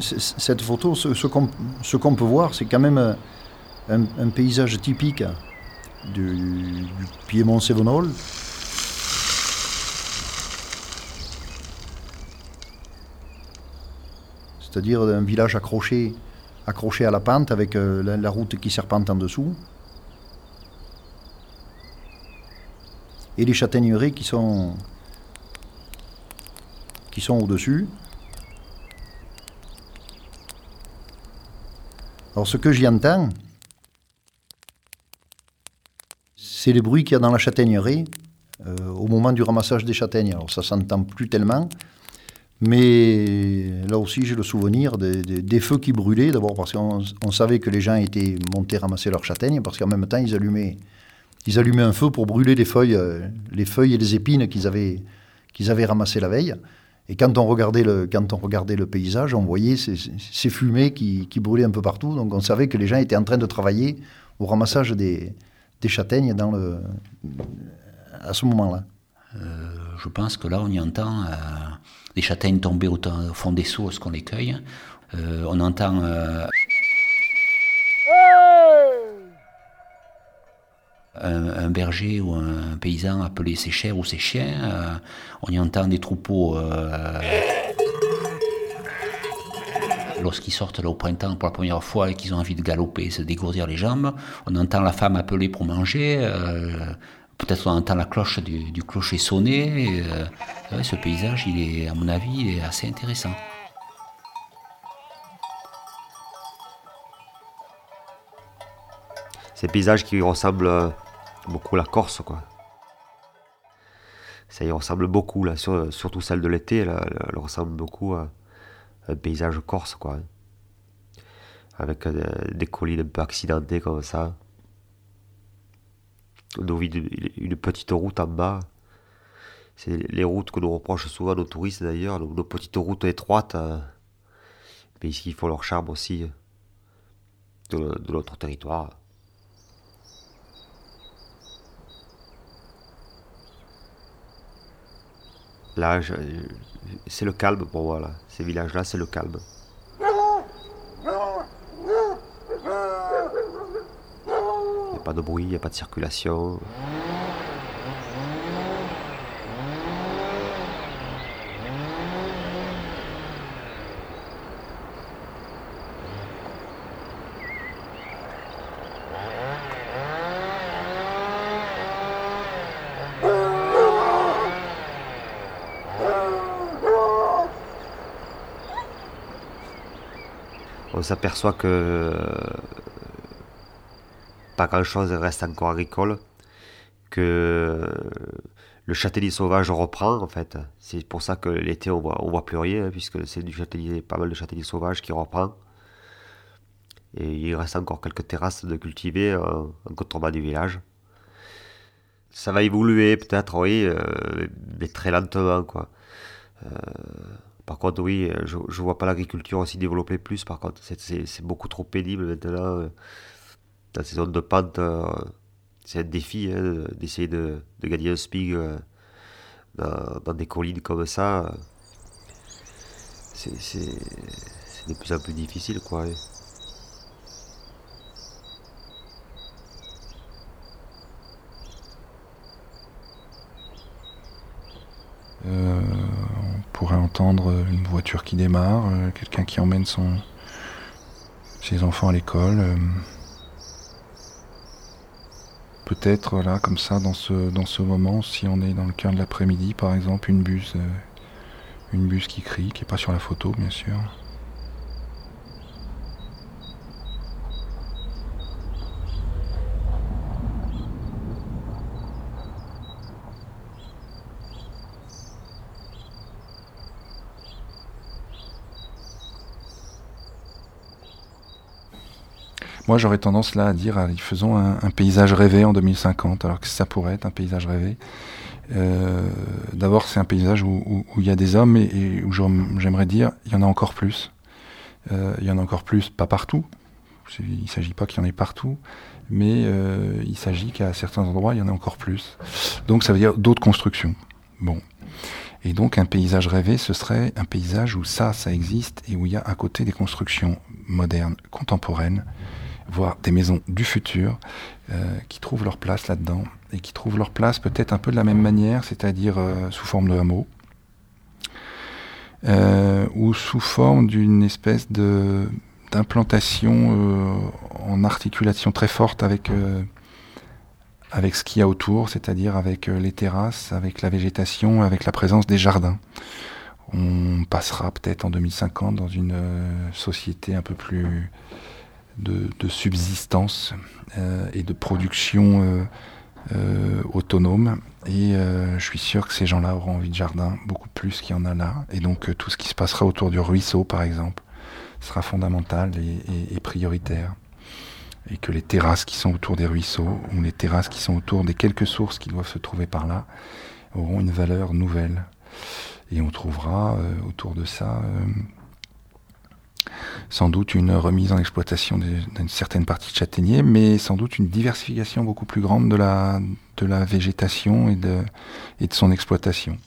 cette photo, ce, qu'on peut voir, c'est quand même un, paysage typique du, Piémont Sévenol. C'est-à-dire un village accroché, accroché à la pente avec euh, la, route qui serpente en dessous. Et les châtaigneries qui sont, qui sont au-dessus. Alors ce que j'y entends, c'est les bruits qu'il y a dans la châtaignerie euh, au moment du ramassage des châtaignes. Alors ça s'entend plus tellement, mais là aussi j'ai le souvenir des, feux qui brûlaient, d'abord parce qu'on savait que les gens étaient montés ramasser leurs châtaignes, parce qu'en même temps ils allumaient, ils allumaient un feu pour brûler les feuilles, euh, les feuilles et les épines qu'ils avaient, qu'ils avaient ramassées la veille. Et quand on regardait le, quand on regardait le paysage, on voyait ces, fumées qui, qui, brûlaient un peu partout. Donc on savait que les gens étaient en train de travailler au ramassage des, des châtaignes dans le, à ce moment-là. Euh, je pense que là, on y entend euh, des châtaignes tomber au, fond des seaux qu'on les cueille. Euh, on entend un, berger ou un paysan appeler ses chers ou ses chiens. on y entend des troupeaux lorsqu'ils sortent au printemps pour la première fois et qu'ils ont envie de galoper, se dégourdir les jambes. On entend la femme appeler pour manger. Euh, peut-être on entend la cloche du, clocher sonner. Euh, ce paysage, il est, à mon avis, est assez intéressant. Ces paysages qui ressemblent beaucoup la Corse, quoi. Ça y ressemble beaucoup, là, surtout celle de l'été, elle, ressemble beaucoup à, un paysage corse, quoi. Avec euh, des collines un peu accidentés comme ça. Une, une petite route en bas. C'est les routes que nous reprochent souvent nos touristes d'ailleurs, nos, petites routes étroites. Euh, mais il faut leur charme aussi de, de notre territoire? Là, c'est le calme pour moi, là. Ces villages-là, c'est le calme. Il n'y a pas de bruit, il n'y a pas de circulation. On s'aperçoit que euh, pas grand-chose reste encore agricole, que le châtaignier sauvage reprend en fait. C'est pour ça que l'été on voit, voit plus rien, puisque c'est du pas mal de châtaignier sauvage qui reprend. Et il reste encore quelques terrasses de cultiver en, contrebas du village. Ça va évoluer peut-être, oui, euh, mais très lentement quoi. Euh, par contre, oui, euh, je ne vois pas l'agriculture aussi développer plus. Par contre, c'est beaucoup trop pénible maintenant. Euh, dans ces zones de pente, euh, c'est un défi hein, d'essayer de, gagner un spig dans, des collines comme ça. C'est de plus en plus difficile, quoi. Pourrait entendre une voiture qui démarre, euh, quelqu'un qui emmène son, ses enfants à l'école. Euh. Peut-être là, comme ça, dans ce, dans ce moment, si on est dans le cœur de l'après-midi, par exemple, une buse, euh, une buse qui crie, qui n'est pas sur la photo, bien sûr. Moi, j'aurais tendance là à dire, allez, faisons un, paysage rêvé en 2050, alors que ça pourrait être un paysage rêvé. Euh, d'abord, c'est un paysage où, il y a des hommes et, où j'aimerais dire, il y en a encore plus. Euh, il y en a encore plus, pas partout. Il ne s'agit pas qu'il y en ait partout, mais euh, il s'agit qu'à certains endroits, il y en a encore plus. Donc, ça veut dire d'autres constructions. Bon. Et donc un paysage rêvé, ce serait un paysage où ça, ça existe et où il y a à côté des constructions modernes, contemporaines, voire des maisons du futur, euh, qui trouvent leur place là-dedans et qui trouvent leur place peut-être un peu de la même manière, c'est-à-dire euh, sous forme de hameau, euh, ou sous forme d'une espèce de d'implantation en articulation très forte avec avec ce qu'il y a autour, c'est-à-dire avec les terrasses, avec la végétation, avec la présence des jardins. On passera peut-être en 2050 dans une société un peu plus de, subsistance euh, et de production euh, euh, autonome. Et je suis sûr que ces gens-là auront envie de jardin beaucoup plus qu'il y en a là. Et donc tout ce qui se passera autour du ruisseau, par exemple, sera fondamental et, prioritaire. Et que les terrasses qui sont autour des ruisseaux, ou les terrasses qui sont autour des quelques sources qui doivent se trouver par là, auront une valeur nouvelle. Et on trouvera autour de ça sans doute une remise en exploitation d'une certaine partie de châtaignier, mais sans doute une diversification beaucoup plus grande de la, de la végétation et de, et de son exploitation.